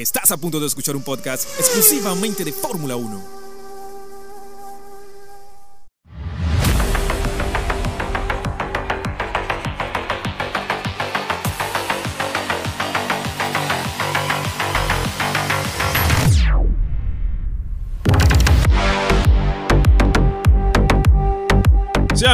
Estás a punto de escuchar un podcast exclusivamente de Fórmula 1.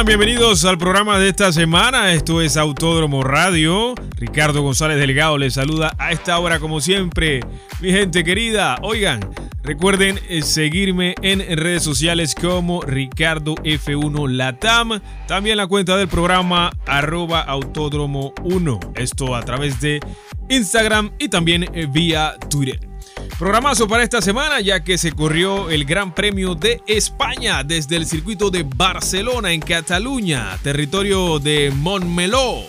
Bienvenidos al programa de esta semana. Esto es Autódromo Radio. Ricardo González Delgado les saluda a esta hora como siempre. Mi gente querida, oigan, recuerden eh, seguirme en redes sociales como Ricardo F1 Latam. También la cuenta del programa Autódromo 1. Esto a través de Instagram y también eh, vía Twitter. Programazo para esta semana ya que se corrió el Gran Premio de España desde el circuito de Barcelona en Cataluña, territorio de Montmeló,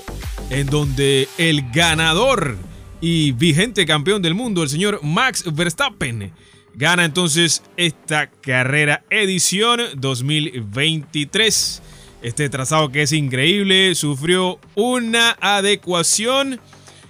en donde el ganador y vigente campeón del mundo, el señor Max Verstappen, gana entonces esta carrera edición 2023. Este trazado que es increíble, sufrió una adecuación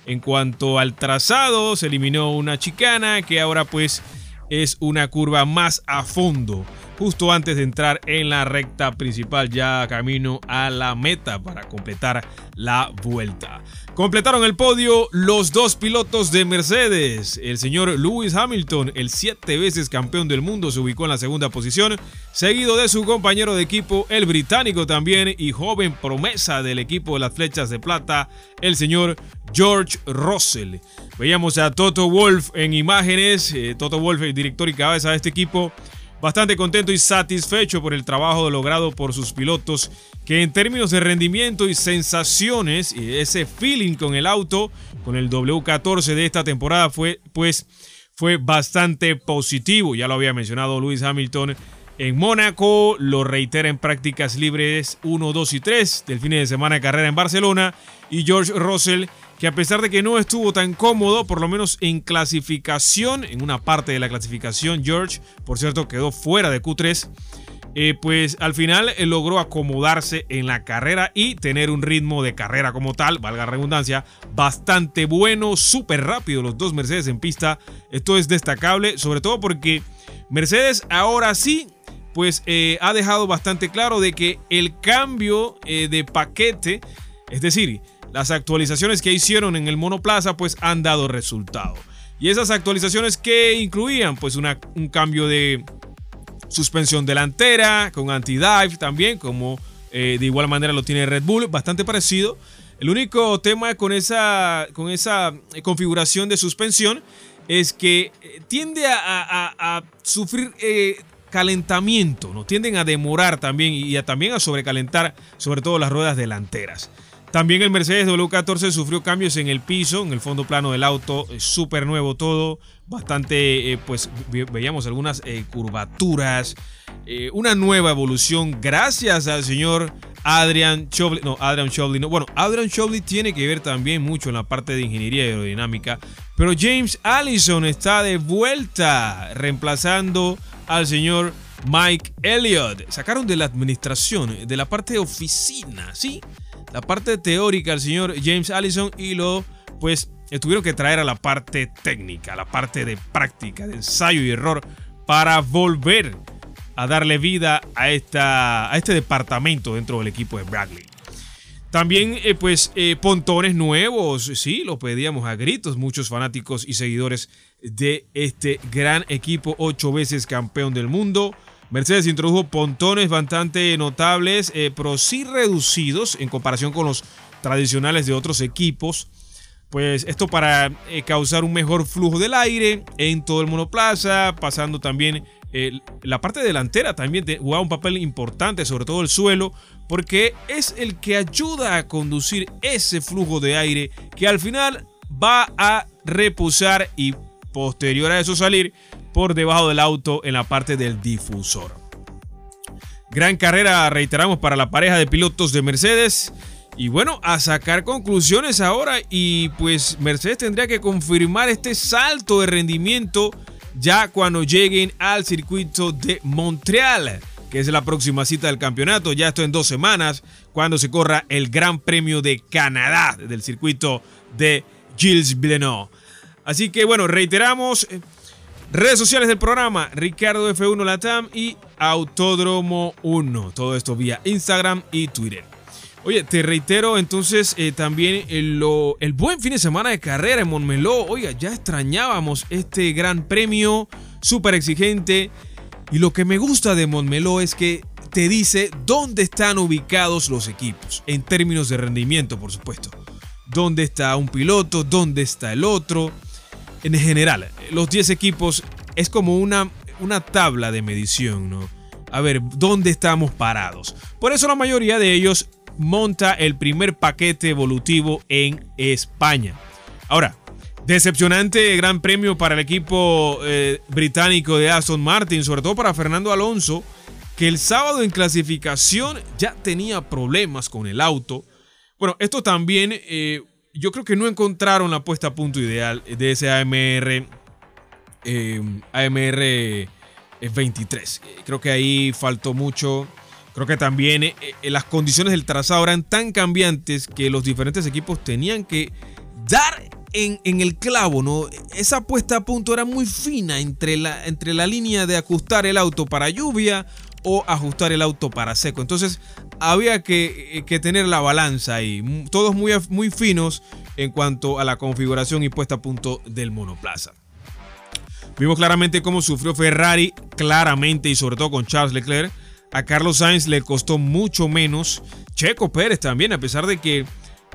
en cuanto al trazado, se eliminó una chicana que ahora pues es una curva más a fondo justo antes de entrar en la recta principal ya camino a la meta para completar la vuelta. Completaron el podio los dos pilotos de Mercedes. El señor Lewis Hamilton, el siete veces campeón del mundo, se ubicó en la segunda posición, seguido de su compañero de equipo, el británico también y joven promesa del equipo de las flechas de plata, el señor George Russell. Veíamos a Toto Wolf en imágenes, eh, Toto Wolf, el director y cabeza de este equipo, bastante contento y satisfecho por el trabajo logrado por sus pilotos, que en términos de rendimiento y sensaciones y ese feeling con el auto, con el W14 de esta temporada fue pues fue bastante positivo, ya lo había mencionado Luis Hamilton en Mónaco, lo reitera en prácticas libres 1, 2 y 3 del fin de semana de carrera en Barcelona y George Russell que a pesar de que no estuvo tan cómodo, por lo menos en clasificación, en una parte de la clasificación, George, por cierto, quedó fuera de Q3, eh, pues al final eh, logró acomodarse en la carrera y tener un ritmo de carrera como tal, valga la redundancia, bastante bueno, súper rápido los dos Mercedes en pista. Esto es destacable, sobre todo porque Mercedes ahora sí pues eh, ha dejado bastante claro de que el cambio de paquete, es decir, las actualizaciones que hicieron en el monoplaza pues han dado resultado. Y esas actualizaciones que incluían pues un cambio de suspensión delantera con anti-dive también, como eh, de igual manera lo tiene Red Bull, bastante parecido. El único tema con esa, con esa configuración de suspensión es que eh, tiende a, sufrir eh, calentamiento, ¿no? tienden a demorar también y a, también a sobrecalentar sobre todo las ruedas delanteras. También el Mercedes W14 sufrió cambios en el piso, en el fondo plano del auto, súper nuevo todo, bastante, eh, pues veíamos algunas eh, curvaturas, eh, una nueva evolución gracias al señor Adrian Chobli, no, Adrian Chobli, no, bueno, Adrian Chobli tiene que ver también mucho en la parte de ingeniería aerodinámica, pero James Allison está de vuelta reemplazando al señor Mike Elliott. Sacaron de la administración, de la parte de oficina, ¿sí? La parte teórica al señor James Allison y lo pues tuvieron que traer a la parte técnica, a la parte de práctica, de ensayo y error para volver a darle vida a, esta, a este departamento dentro del equipo de Bradley. También, eh, pues, eh, pontones nuevos, sí, lo pedíamos a gritos muchos fanáticos y seguidores de este gran equipo, ocho veces campeón del mundo. Mercedes introdujo pontones bastante notables, eh, pero sí reducidos en comparación con los tradicionales de otros equipos. Pues esto para eh, causar un mejor flujo del aire en todo el monoplaza, pasando también eh, la parte delantera también juega un papel importante, sobre todo el suelo, porque es el que ayuda a conducir ese flujo de aire que al final va a reposar y posterior a eso salir por debajo del auto en la parte del difusor. Gran carrera, reiteramos, para la pareja de pilotos de Mercedes. Y bueno, a sacar conclusiones ahora y pues Mercedes tendría que confirmar este salto de rendimiento ya cuando lleguen al circuito de Montreal, que es la próxima cita del campeonato, ya esto en dos semanas, cuando se corra el Gran Premio de Canadá del circuito de Gilles Villeneuve. Así que bueno, reiteramos. Eh, redes sociales del programa, Ricardo F1 Latam y Autódromo 1. Todo esto vía Instagram y Twitter. Oye, te reitero entonces eh, también el, el, buen fin de semana de carrera en Montmeló. Oiga, ya extrañábamos este gran premio, súper exigente. Y lo que me gusta de Montmeló es que te dice dónde están ubicados los equipos, en términos de rendimiento, por supuesto. Dónde está un piloto, dónde está el otro. En general, los 10 equipos es como una, una tabla de medición, ¿no? A ver, ¿dónde estamos parados? Por eso la mayoría de ellos monta el primer paquete evolutivo en España. Ahora, decepcionante gran premio para el equipo eh, británico de Aston Martin, sobre todo para Fernando Alonso, que el sábado en clasificación ya tenía problemas con el auto. Bueno, esto también, eh, yo creo que no encontraron la puesta a punto ideal de ese AMR, AMR 23. Creo que ahí faltó mucho. Creo que también eh, eh, las condiciones del trazado eran tan cambiantes que los diferentes equipos tenían que dar en, el clavo, ¿no? Esa puesta a punto era muy fina entre la, entre la línea de ajustar el auto para lluvia o ajustar el auto para seco. Entonces había que, eh, tener la balanza ahí. Todos muy, muy finos en cuanto a la configuración y puesta a punto del monoplaza. Vimos claramente cómo sufrió Ferrari, claramente y sobre todo con Charles Leclerc a Carlos Sainz le costó mucho menos. Checo Pérez también, a pesar de que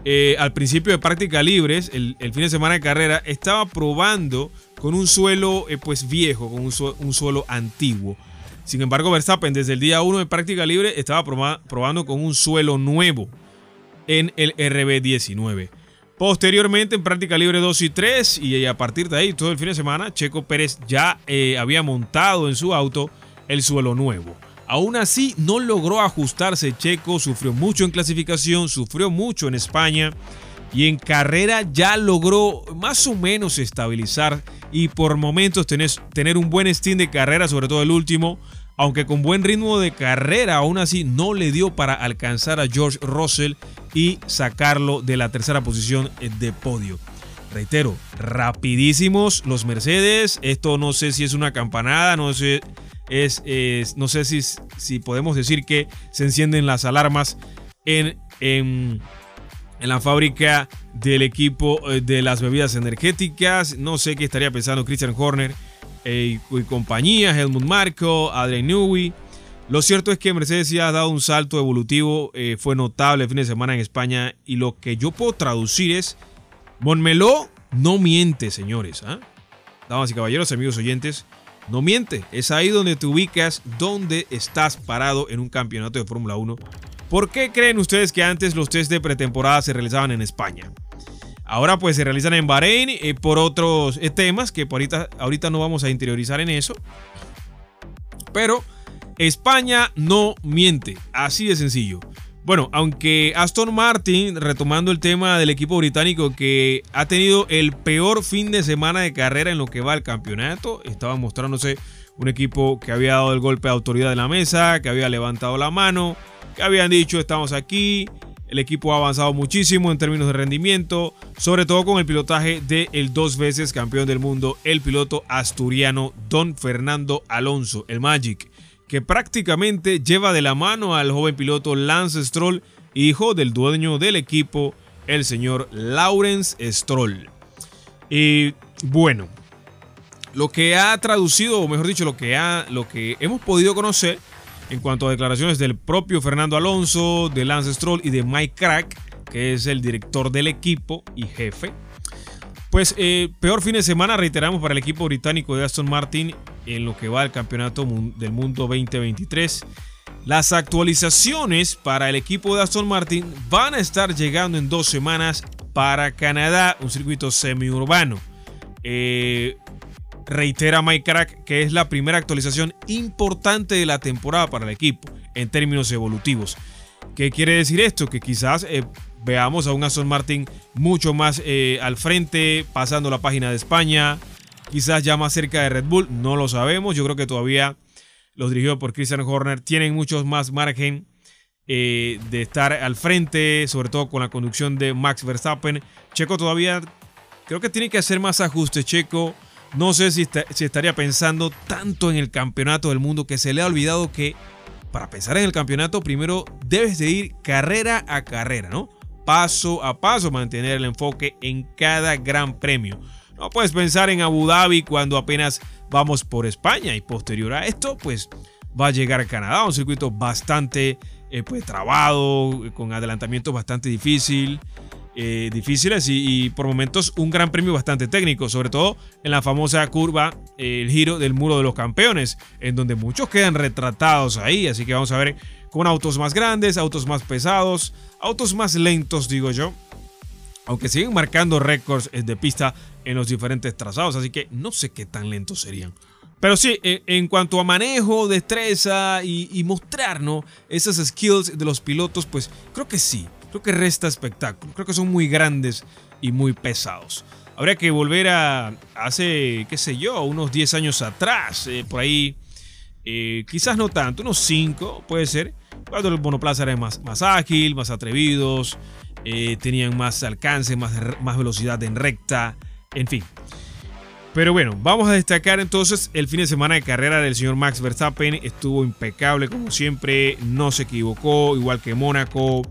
eh, al principio de práctica libres, el, fin de semana de carrera, estaba probando con un suelo eh, pues viejo, con un, suelo antiguo. Sin embargo, Verstappen desde el día 1 de práctica libre estaba probando con un suelo nuevo en el RB19. Posteriormente, en práctica libre 2 y 3, y a partir de ahí, todo el fin de semana, Checo Pérez ya eh, había montado en su auto el suelo nuevo. Aún así, no logró ajustarse Checo, sufrió mucho en clasificación, sufrió mucho en España y en carrera ya logró más o menos estabilizar y por momentos tener, un buen steam de carrera, sobre todo el último, aunque con buen ritmo de carrera, aún así no le dio para alcanzar a George Russell y sacarlo de la tercera posición de podio. Reitero, rapidísimos los Mercedes. Esto no sé si es una campanada, no sé es, no sé si, si, podemos decir que se encienden las alarmas en, la fábrica del equipo eh, de las bebidas energéticas. No sé qué estaría pensando Christian Horner eh, y compañía, Helmut Marko, Adrian Newey. Lo cierto es que Mercedes ya ha dado un salto evolutivo, eh, fue notable el fin de semana en España y lo que yo puedo traducir es, Monmeló no miente, señores. ¿ah? Damas y caballeros, amigos oyentes, no miente, es ahí donde te ubicas, donde estás parado en un campeonato de Fórmula 1. ¿Por qué creen ustedes que antes los test de pretemporada se realizaban en España? Ahora pues se realizan en Bahrein eh, por otros eh, temas que ahorita, ahorita no vamos a interiorizar en eso. Pero España no miente, así de sencillo. Bueno, aunque Aston Martin, retomando el tema del equipo británico que ha tenido el peor fin de semana de carrera en lo que va al campeonato, estaba mostrándose un equipo que había dado el golpe de autoridad de la mesa, que había levantado la mano, habían dicho estamos aquí. El equipo ha avanzado muchísimo en términos de rendimiento, sobre todo con el pilotaje del dos veces campeón del mundo, el piloto asturiano Don Fernando Alonso, el Magic que prácticamente lleva de la mano al joven piloto Lance Stroll, hijo del dueño del equipo, el señor Lawrence Stroll. Y bueno, lo que ha traducido, o mejor dicho, lo que, ha, lo que hemos podido conocer en cuanto a declaraciones del propio Fernando Alonso, de Lance Stroll y de Mike Crack, que es el director del equipo y jefe. Pues eh, peor fin de semana, reiteramos, para el equipo británico de Aston Martin en lo que va al Campeonato del Mundo 2023. Las actualizaciones para el equipo de Aston Martin van a estar llegando en dos semanas para Canadá, un circuito semiurbano. Eh, reitera Mike Crack que es la primera actualización importante de la temporada para el equipo en términos evolutivos. ¿Qué quiere decir esto? Que quizás eh, veamos a un Aston Martin mucho más eh, al frente, pasando la página de España, quizás ya más cerca de Red Bull, no lo sabemos. Yo creo que todavía los dirigidos por Christian Horner tienen muchos más margen eh, de estar al frente, sobre todo con la conducción de Max Verstappen. Checo todavía creo que tiene que hacer más ajustes, Checo. No sé si, si estaría pensando tanto en el campeonato del mundo que se le ha olvidado que para pensar en el campeonato primero debes de ir carrera a carrera, ¿no? Paso a paso mantener el enfoque en cada gran premio. No puedes pensar en Abu Dhabi cuando apenas vamos por España y posterior a esto, pues va a llegar a Canadá, un circuito bastante eh, pues, trabado, con adelantamientos bastante difícil, eh, difíciles y, por momentos un gran premio bastante técnico, sobre todo en la famosa curva, el giro del muro de los campeones, en donde muchos quedan retratados ahí, así que vamos a ver con autos más grandes, autos más pesados, autos más lentos, digo yo, aunque siguen marcando récords eh, de pista en los diferentes trazados, así que no sé qué tan lentos serían. Pero sí, en, cuanto a manejo, destreza y, y mostrarnos esas skills de los pilotos, pues creo que sí creo que resta espectáculo. Creo que son muy grandes y muy pesados. Habría que volver a hace, qué sé yo, unos 10 años atrás, eh, por ahí, eh, quizás no tanto, unos 5 puede ser, cuando el monoplaza era más, más ágil, más atrevidos, eh, tenían más alcance, más, más velocidad en recta, en fin. Pero bueno, vamos a destacar entonces el fin de semana de carrera del señor Max Verstappen. Estuvo impecable como siempre, no se equivocó, igual que Mónaco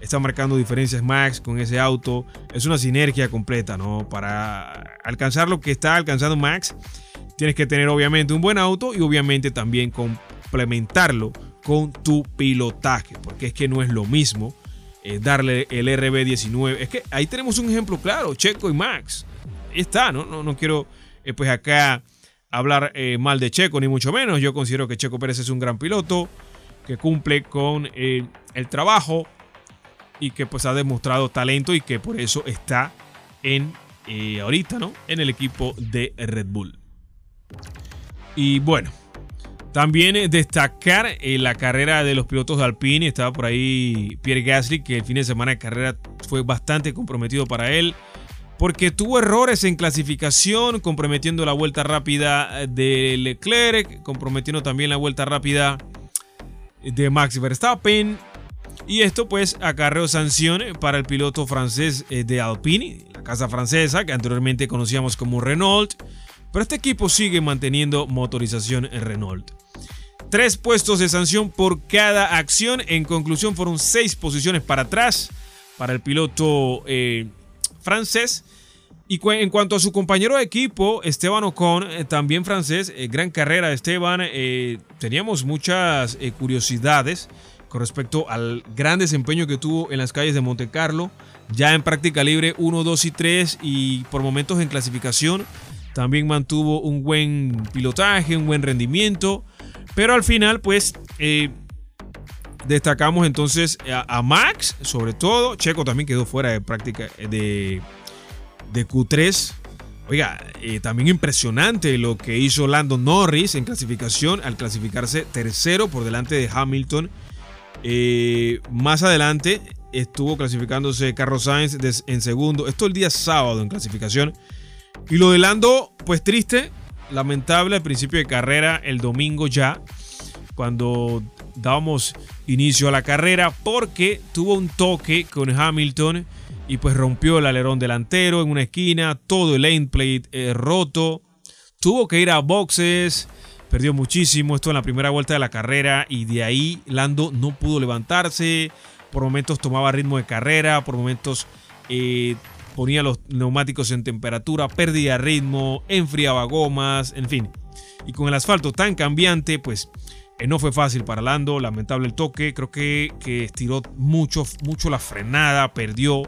está marcando diferencias Max con ese auto. Es una sinergia completa, ¿no? Para alcanzar lo que está alcanzando Max, tienes que tener obviamente un buen auto y obviamente también complementarlo con tu pilotaje, porque es que no es lo mismo eh, darle el RB19. Es que ahí tenemos un ejemplo claro, Checo y Max. Ahí está, ¿no? No, no quiero eh, pues acá hablar eh, mal de Checo, ni mucho menos. Yo considero que Checo Pérez es un gran piloto que cumple con el trabajo y que pues ha demostrado talento y que por eso está en eh, ahorita, ¿no? En el equipo de Red Bull. Y bueno, también eh, destacar eh, la carrera de los pilotos de Alpine. Estaba por ahí Pierre Gasly, que el fin de semana de carrera fue bastante comprometido para él. Porque tuvo errores en clasificación, comprometiendo la vuelta rápida de Leclerc, comprometiendo también la vuelta rápida de Max Verstappen. Y esto pues acarreó sanción para el piloto francés eh, de Alpine, la casa francesa que anteriormente conocíamos como Renault. Pero este equipo sigue manteniendo motorización en Renault. Tres puestos de sanción por cada acción. En conclusión fueron seis posiciones para atrás para el piloto eh, francés. Y en cuanto a su compañero de equipo, Esteban Ocon, eh, también francés, gran carrera Esteban, teníamos muchas curiosidades con respecto al gran desempeño que tuvo en las calles de Monte Carlo, ya en práctica libre 1, 2 y 3 y por momentos en clasificación también mantuvo un buen pilotaje, un buen rendimiento, pero al final pues eh, destacamos entonces a, Max, sobre todo, Checo también quedó fuera de práctica de, de Q3. Oiga, eh, también impresionante lo que hizo Lando Norris en clasificación al clasificarse tercero por delante de Hamilton eh, más adelante estuvo clasificándose Carlos Sainz en segundo. Esto el día sábado en clasificación. Y lo de Lando, pues triste, lamentable al principio de carrera, el domingo ya, cuando dábamos inicio a la carrera, porque tuvo un toque con Hamilton y pues rompió el alerón delantero en una esquina, todo el lane plate eh, roto. Tuvo que ir a boxes Perdió muchísimo esto en la primera vuelta de la carrera y de ahí Lando no pudo levantarse. Por momentos tomaba ritmo de carrera, por momentos eh, ponía los neumáticos en temperatura, perdía ritmo, enfriaba gomas, en fin. Y con el asfalto tan cambiante, pues eh, no fue fácil para Lando, lamentable el toque, creo que, que estiró mucho, mucho la frenada, perdió.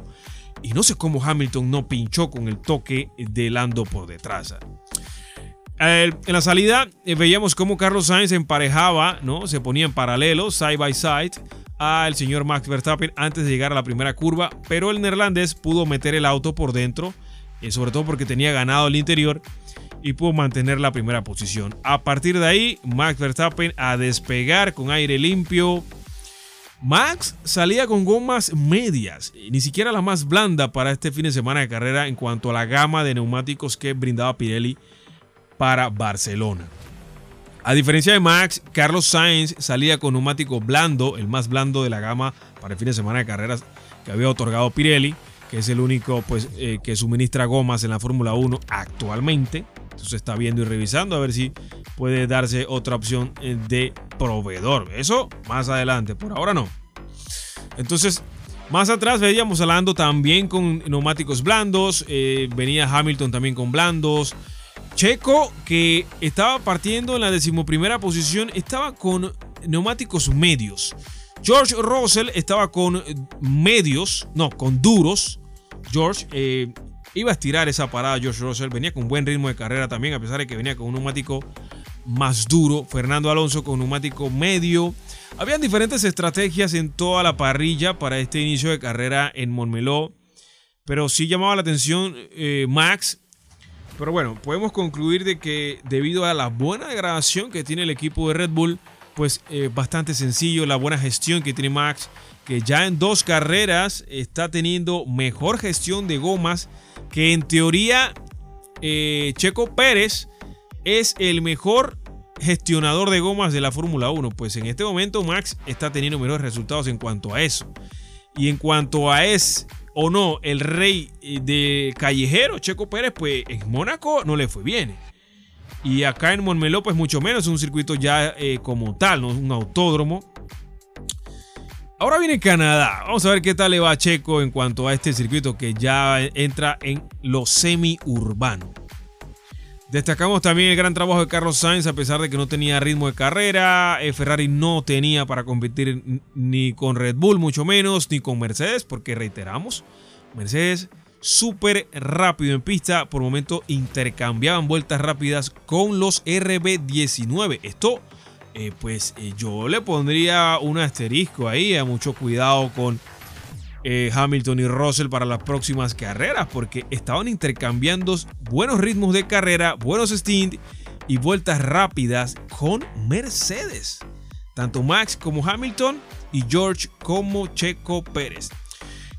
Y no sé cómo Hamilton no pinchó con el toque de Lando por detrás en la salida eh, veíamos cómo Carlos Sainz emparejaba, ¿no? Se ponía en paralelo, side by side, al señor Max Verstappen antes de llegar a la primera curva, pero el neerlandés pudo meter el auto por dentro, eh, sobre todo porque tenía ganado el interior y pudo mantener la primera posición. A partir de ahí, Max Verstappen a despegar con aire limpio. Max salía con gomas medias, ni siquiera la más blanda para este fin de semana de carrera en cuanto a la gama de neumáticos que brindaba Pirelli para Barcelona. A diferencia de Max, Carlos Sainz salía con neumático blando, el más blando de la gama para el fin de semana de carreras que había otorgado Pirelli. que es el único pues, eh, que suministra gomas en la Fórmula 1 actualmente. Entonces está viendo y revisando a ver si puede darse otra opción eh, de proveedor. Eso más adelante, por ahora no. Entonces, más atrás veíamos hablando también con neumáticos blandos. Eh, venía Hamilton también con blandos. Checo, que estaba partiendo en la decimoprimera posición, estaba con neumáticos medios. George Russell estaba con medios, no, con duros. George eh, iba a estirar esa parada. George Russell venía con buen ritmo de carrera también, a pesar de que venía con un neumático más duro. Fernando Alonso con neumático medio. Habían diferentes estrategias en toda la parrilla para este inicio de carrera en Montmeló. Pero sí llamaba la atención eh, Max. Pero bueno, podemos concluir de que debido a la buena degradación que tiene el equipo de Red Bull, pues eh, bastante sencillo, la buena gestión que tiene Max, que ya en dos carreras está teniendo mejor gestión de gomas, que en teoría eh, Checo Pérez es el mejor gestionador de gomas de la Fórmula 1. Pues en este momento Max está teniendo mejores resultados en cuanto a eso. Y en cuanto a es o no el rey eh, de callejero, Checo Pérez, pues en Mónaco no le fue bien. Y acá en Montmeló, pues mucho menos, un circuito ya eh, como tal, ¿no? un autódromo. Ahora viene Canadá. Vamos a ver qué tal le va a Checo en cuanto a este circuito que ya entra en lo semi-urbano. Destacamos también el gran trabajo de Carlos Sainz, a pesar de que no tenía ritmo de carrera. Eh, Ferrari no tenía para competir ni con Red Bull, mucho menos, ni con Mercedes, porque reiteramos, Mercedes súper rápido en pista. Por momento intercambiaban vueltas rápidas con los RB19. Esto, eh, pues eh, yo le pondría un asterisco ahí. A mucho cuidado con eh, Hamilton y Russell para las próximas carreras. Porque estaban intercambiando buenos ritmos de carrera, buenos stints y vueltas rápidas con Mercedes. Tanto Max como Hamilton y George como Checo Pérez.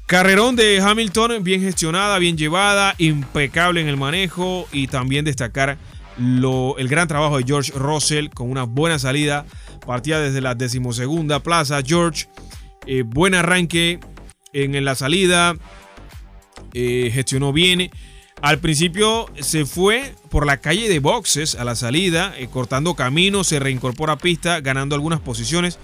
Carrerón de Hamilton, bien gestionada, bien llevada, impecable en el manejo y también destacar el gran trabajo de George Russell con una buena salida. Partía desde la decimosegunda plaza. George, eh, buen arranque en, la salida, eh, gestionó bien. Al principio se fue por la calle de boxes a la salida, eh, cortando camino, se reincorpora pista, ganando algunas posiciones.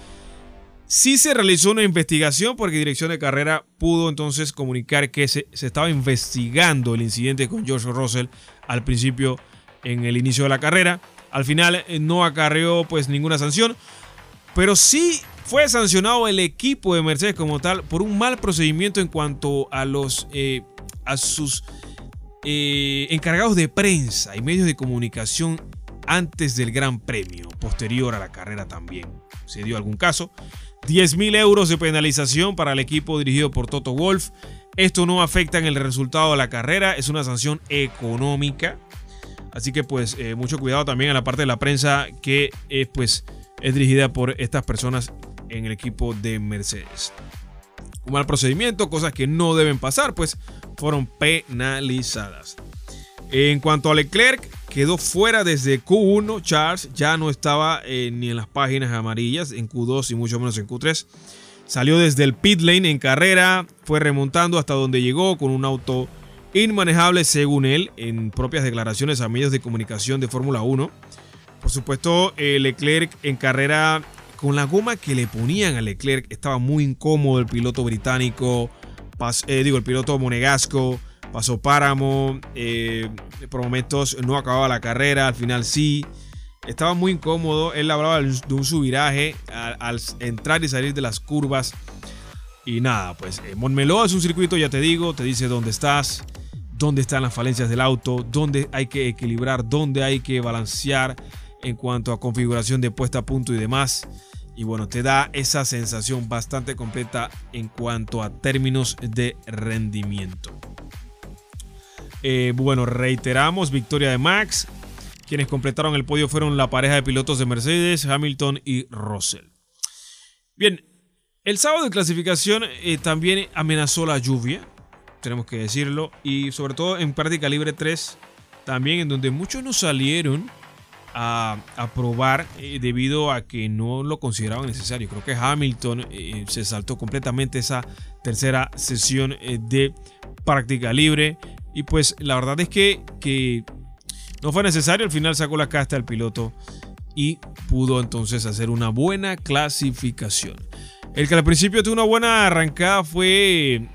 Sí se realizó una investigación porque Dirección de Carrera pudo entonces comunicar que se, estaba investigando el incidente con George Russell al principio en el inicio de la carrera. Al final eh, no acarreó pues ninguna sanción, pero sí fue sancionado el equipo de Mercedes como tal por un mal procedimiento en cuanto a los eh, a sus eh, encargados de prensa y medios de comunicación antes del Gran Premio, posterior a la carrera también. Se dio algún caso. 10 mil euros de penalización para el equipo dirigido por Toto Wolf. Esto no afecta en el resultado de la carrera, es una sanción económica. Así que pues eh, mucho cuidado también a la parte de la prensa que pues es dirigida por estas personas en el equipo de Mercedes. Un mal procedimiento, cosas que no deben pasar, pues fueron penalizadas. En cuanto a Leclerc, quedó fuera desde Q1. Charles ya no estaba eh, ni en las páginas amarillas, en Q2 y mucho menos en Q3. Salió desde el pit lane en carrera, fue remontando hasta donde llegó con un auto inmanejable según él, en propias declaraciones a medios de comunicación de Fórmula 1. Por supuesto, eh, Leclerc en carrera con la goma que le ponían a Leclerc estaba muy incómodo el piloto británico, eh, digo el piloto monegasco pasó páramo, eh, por momentos no acababa la carrera, al final sí. Estaba muy incómodo, él hablaba de un subiraje al, entrar y salir de las curvas. Y nada, pues eh, es un circuito, ya te digo, te dice dónde estás, dónde están las falencias del auto, dónde hay que equilibrar, dónde hay que balancear en cuanto a configuración de puesta a punto y demás. Y bueno, te da esa sensación bastante completa en cuanto a términos de rendimiento. Eh, bueno, reiteramos, victoria de Max. Quienes completaron el podio fueron la pareja de pilotos de Mercedes, Hamilton y Russell. Bien, el sábado de clasificación eh, también amenazó la lluvia, tenemos que decirlo, y sobre todo en práctica libre 3, también en donde muchos no salieron a, probar eh, debido a que no lo consideraban necesario. Creo que Hamilton se saltó completamente esa tercera sesión de práctica libre. Y pues la verdad es que, que no fue necesario. Al final sacó la casta el piloto y pudo entonces hacer una buena clasificación. El que al principio tuvo una buena arrancada fue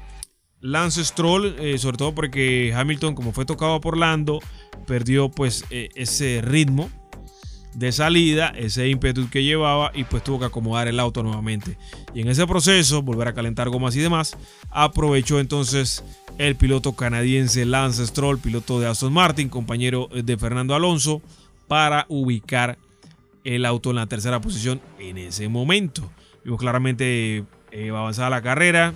Lance Stroll, eh, sobre todo porque Hamilton, como fue tocado por Lando, perdió pues eh, ese ritmo de salida, ese ímpetu que llevaba y pues tuvo que acomodar el auto nuevamente. Y en ese proceso, volver a calentar gomas y demás, aprovechó entonces el piloto canadiense Lance Stroll, piloto de Aston Martin, compañero de Fernando Alonso, para ubicar el auto en la tercera posición en ese momento. Vimos claramente eh, avanzada la carrera,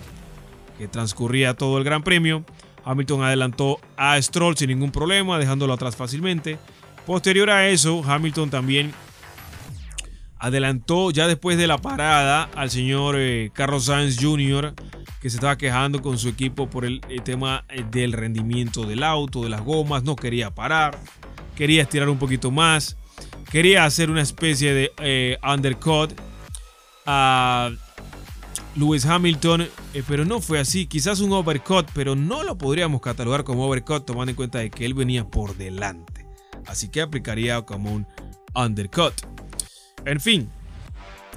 que transcurría todo el Gran Premio. Hamilton adelantó a Stroll sin ningún problema, dejándolo atrás fácilmente. Posterior a eso, Hamilton también adelantó ya después de la parada al señor eh, Carlos Sainz Jr., que se estaba quejando con su equipo por el, tema eh, del rendimiento del auto, de las gomas, no quería parar, quería estirar un poquito más, quería hacer una especie de eh, undercut a Lewis Hamilton, pero no fue así, quizás un overcut, pero no lo podríamos catalogar como overcut tomando en cuenta de que él venía por delante así que aplicaría como un undercut. En fin,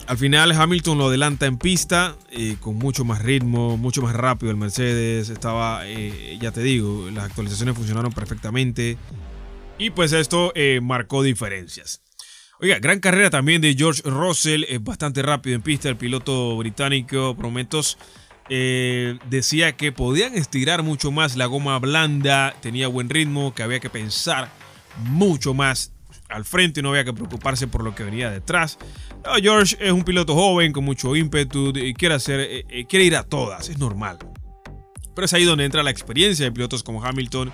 al final Hamilton lo adelanta en pista eh, con mucho más ritmo, mucho más rápido el Mercedes. Estaba, eh, ya te digo, las actualizaciones funcionaron perfectamente. Y pues esto eh, marcó diferencias. Oiga, gran carrera también de George Russell, bastante rápido en pista. El piloto británico, prometos, decía que podían estirar mucho más la goma blanda, tenía buen ritmo, que había que pensar mucho más al frente y no había que preocuparse por lo que venía detrás. George es un piloto joven con mucho ímpetu y quiere, hacer, eh, eh, quiere ir a todas, es normal. Pero es ahí donde entra la experiencia de pilotos como Hamilton.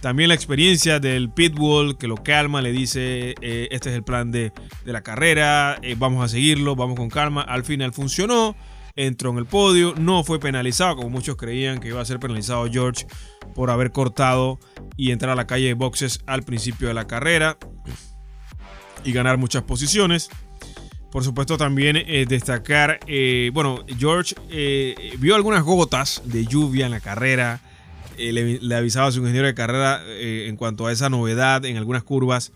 También la experiencia del pitbull que lo calma, le dice, eh, este es el plan de, de la carrera, vamos a seguirlo, vamos con calma. Al final funcionó entró en el podio, no fue penalizado como muchos creían que iba a ser penalizado George por haber cortado y entrar a la calle de boxes al principio de la carrera y ganar muchas posiciones. Por supuesto también eh, destacar, eh, bueno, George eh, vio algunas gotas de lluvia en la carrera, le, le, avisaba a su ingeniero de carrera en cuanto a esa novedad en algunas curvas.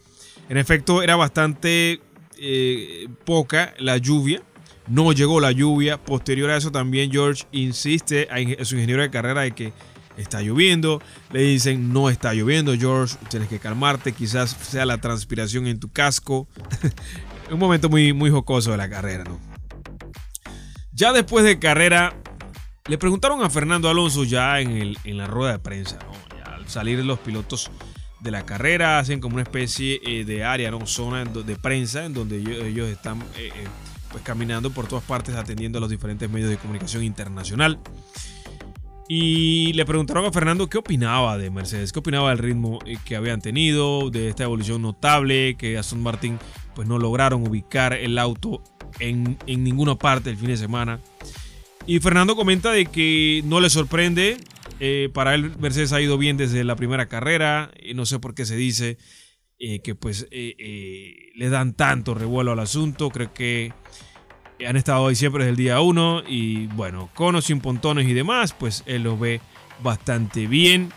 En efecto, era bastante poca la lluvia, no llegó la lluvia. Posterior a eso también George insiste a su ingeniero de carrera de que está lloviendo. Le dicen, no está lloviendo, George, tienes que calmarte, quizás sea la transpiración en tu casco. Un momento muy, muy jocoso de la carrera, ¿no? Ya después de carrera, le preguntaron a Fernando Alonso ya en, el, en la rueda de prensa, al salir los pilotos de la carrera, hacen como una especie eh, de área, ¿no? Zona de prensa en donde ellos, están eh, eh, pues caminando por todas partes atendiendo a los diferentes medios de comunicación internacional. Y le preguntaron a Fernando qué opinaba de Mercedes, qué opinaba del ritmo eh, que habían tenido, de esta evolución notable, que Aston Martin pues no lograron ubicar el auto en, ninguna parte el fin de semana. Y Fernando comenta de que no le sorprende, eh, para él Mercedes ha ido bien desde la primera carrera, y no sé por qué se dice eh, que pues le dan tanto revuelo al asunto, creo que han estado hoy siempre desde el día 1 y bueno, con o sin pontones y demás, pues él lo ve bastante bien.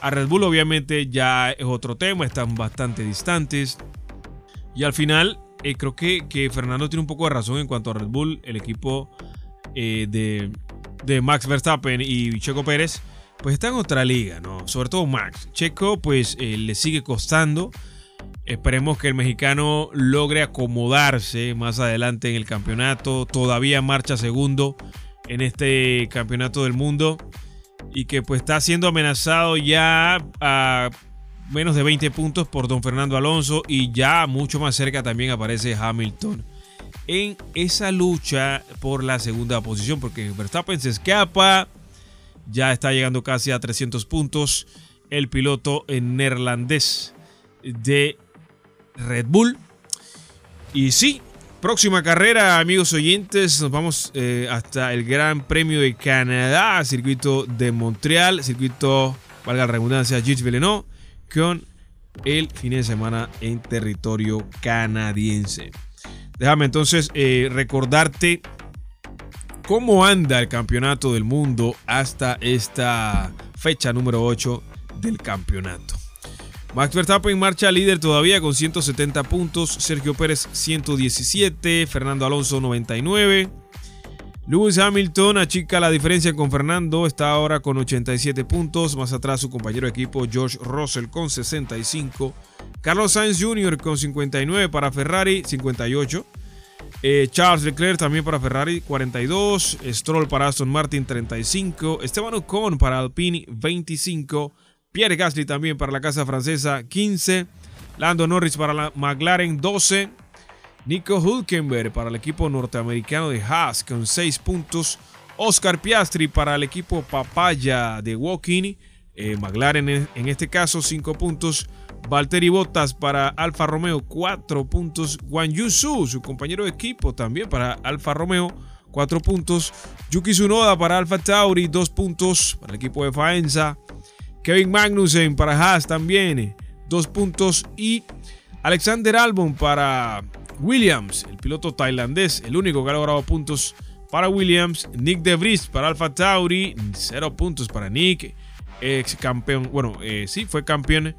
A Red Bull obviamente ya es otro tema, están bastante distantes. Y al final eh, creo que, que, Fernando tiene un poco de razón en cuanto a Red Bull, el equipo eh, de, de, Max Verstappen y Checo Pérez, pues está en otra liga, ¿no? Sobre todo Max. Checo pues eh, le sigue costando Esperemos que el mexicano logre acomodarse más adelante en el campeonato. Todavía marcha segundo en este campeonato del mundo. Y que pues está siendo amenazado ya a menos de 20 puntos por don Fernando Alonso. Y ya mucho más cerca también aparece Hamilton. En esa lucha por la segunda posición. Porque Verstappen se escapa. Ya está llegando casi a 300 puntos. El piloto neerlandés de Red Bull. Y sí, próxima carrera, amigos oyentes, nos vamos eh, hasta el Gran Premio de Canadá, circuito de Montreal, circuito, valga la redundancia, Gilles Villeneuve, con el fin de semana en territorio canadiense. Déjame entonces eh, recordarte cómo anda el campeonato del mundo hasta esta fecha número 8 del campeonato. Max Verstappen marcha líder todavía con 170 puntos, Sergio Pérez 117, Fernando Alonso 99. Lewis Hamilton achica la diferencia con Fernando, está ahora con 87 puntos, más atrás su compañero de equipo George Russell con 65, Carlos Sainz Jr. con 59 para Ferrari, 58. Eh, Charles Leclerc también para Ferrari 42, Stroll para Aston Martin 35, Esteban Ocon para Alpine 25, Pierre Gasly también para la casa francesa 15, Lando Norris para la McLaren 12, Nico Hulkenberg para el equipo norteamericano de Haas con 6 puntos, Oscar Piastri para el equipo Papaya de Woking, eh, McLaren en este caso 5 puntos, Valtteri Bottas para Alfa Romeo 4 puntos. Juan Yusu, su compañero de equipo también para Alfa Romeo 4 puntos. Yuki Tsunoda para Alfa Tauri 2 puntos para el equipo de Faenza. Kevin Magnussen para Haas también 2 puntos. Y Alexander Albon para Williams, el piloto tailandés, el único que ha logrado puntos para Williams. Nick De Vries para Alfa Tauri, 0 puntos para Nick. Ex campeón, bueno, eh, sí, fue campeón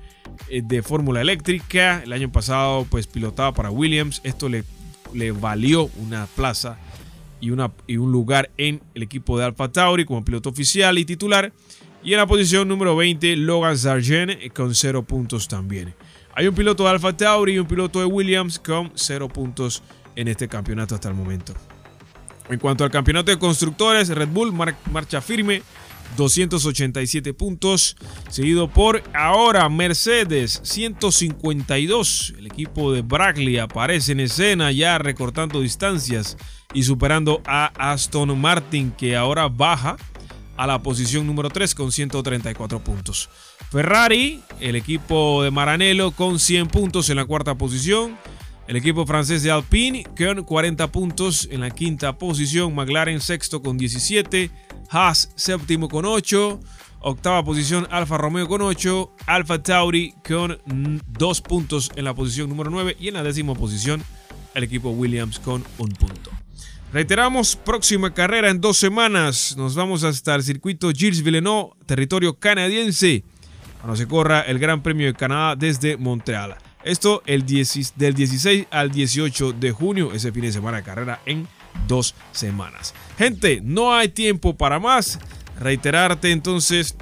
eh, de Fórmula Eléctrica. El año pasado pues pilotaba para Williams. Esto le, le valió una plaza y, una, y un lugar en el equipo de Alfa Tauri como piloto oficial y titular. Y en la posición número 20, Logan Sargent eh, con 0 puntos también. Hay un piloto de Alfa Tauri y un piloto de Williams con 0 puntos en este campeonato hasta el momento. En cuanto al campeonato de constructores, Red Bull marcha firme 287 puntos, seguido por ahora Mercedes 152. El equipo de Brackley aparece en escena ya recortando distancias y superando a Aston Martin que ahora baja a la posición número 3 con 134 puntos. Ferrari, el equipo de Maranello con 100 puntos en la cuarta posición. El equipo francés de Alpine con 40 puntos en la quinta posición. McLaren sexto con 17. Haas séptimo con 8. Octava posición Alfa Romeo con 8. Alfa Tauri con 2 puntos en la posición número 9. Y en la décima posición el equipo Williams con 1 punto. Reiteramos, próxima carrera en dos semanas. Nos vamos hasta el circuito Gilles Villeneuve, territorio canadiense, cuando se corra el Gran Premio de Canadá desde Montreal. Esto el del 16 al 18 de junio, ese fin de semana de carrera en dos semanas. Gente, no hay tiempo para más. Reiterarte entonces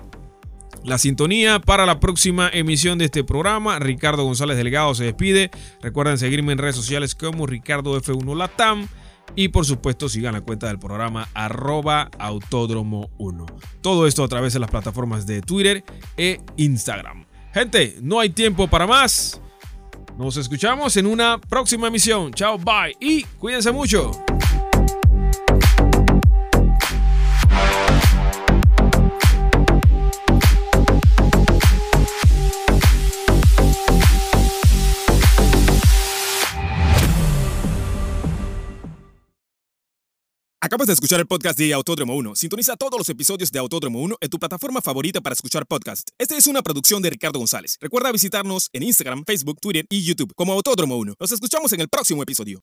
la sintonía para la próxima emisión de este programa. Ricardo González Delgado se despide. Recuerden seguirme en redes sociales como Ricardo F1 Latam. Y por supuesto sigan la cuenta del programa arroba autódromo 1. Todo esto a través de las plataformas de Twitter e Instagram. Gente, no hay tiempo para más. Nos escuchamos en una próxima emisión. Chao, bye y cuídense mucho. Acabas de escuchar el podcast de Autódromo 1. Sintoniza todos los episodios de Autódromo 1 en tu plataforma favorita para escuchar podcast. Esta es una producción de Ricardo González. Recuerda visitarnos en Instagram, Facebook, Twitter y YouTube como Autódromo 1. Nos escuchamos en el próximo episodio.